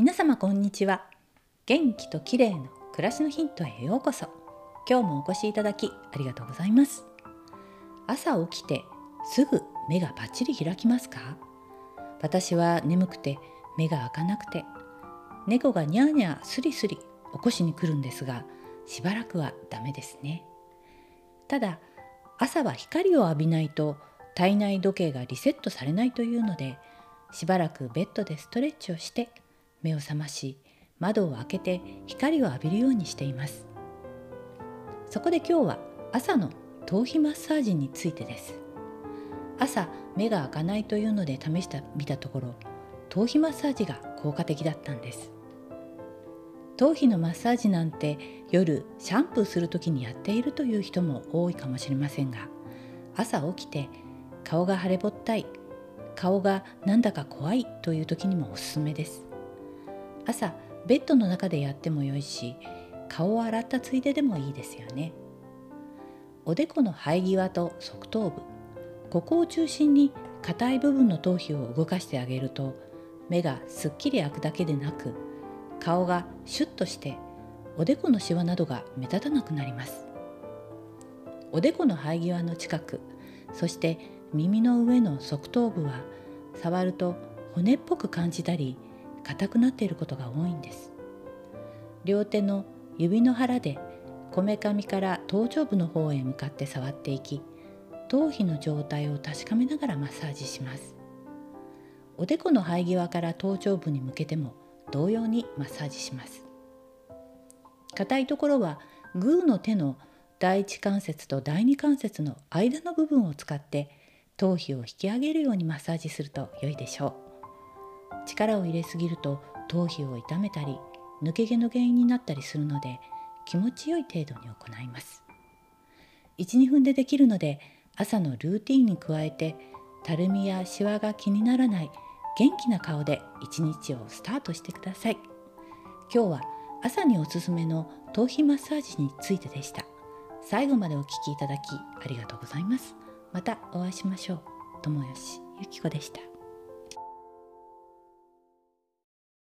皆様こんにちは。元気と綺麗の暮らしのヒントへようこそ。今日もお越しいただきありがとうございます。朝起きてすぐ目がパッチリ開きますか？私は眠くて目が開かなくて猫がニャーニャースリスリ起こしに来るんですがしばらくはダメですね。ただ朝は光を浴びないと体内時計がリセットされないというのでしばらくベッドでストレッチをして目を覚まし窓を開けて光を浴びるようにしています。そこで今日は朝の頭皮マッサージについてです。朝目が開かないというので試してみたところ頭皮マッサージが効果的だったんです。頭皮のマッサージなんて夜シャンプーする時にやっているという人も多いかもしれませんが朝起きて顔が腫れぼったい顔がなんだか怖いという時にもおすすめです。朝ベッドの中でやってもよいし顔を洗ったついででもいいですよね。おでこの生え際と側頭部ここを中心に硬い部分の頭皮を動かしてあげると目がすっきり開くだけでなく顔がシュッとしておでこのシワなどが目立たなくなります。おでこの生え際の近くそして耳の上の側頭部は触ると骨っぽく感じたり硬くなっていることが多いんです。両手の指の腹でこめかみから頭頂部の方へ向かって触っていき頭皮の状態を確かめながらマッサージします。おでこの生え際から頭頂部に向けても同様にマッサージします。硬いところはグーの手の第一関節と第二関節の間の部分を使って頭皮を引き上げるようにマッサージすると良いでしょう。力を入れすぎると頭皮を痛めたり抜け毛の原因になったりするので気持ちよい程度に行います。12分でできるので朝のルーティンに加えてたるみやシワが気にならない元気な顔で一日をスタートしてください。今日は朝におすすめの頭皮マッサージについてでした。最後までお聞きいただきありがとうございます。またお会いしましょう。友吉ゆき子でした。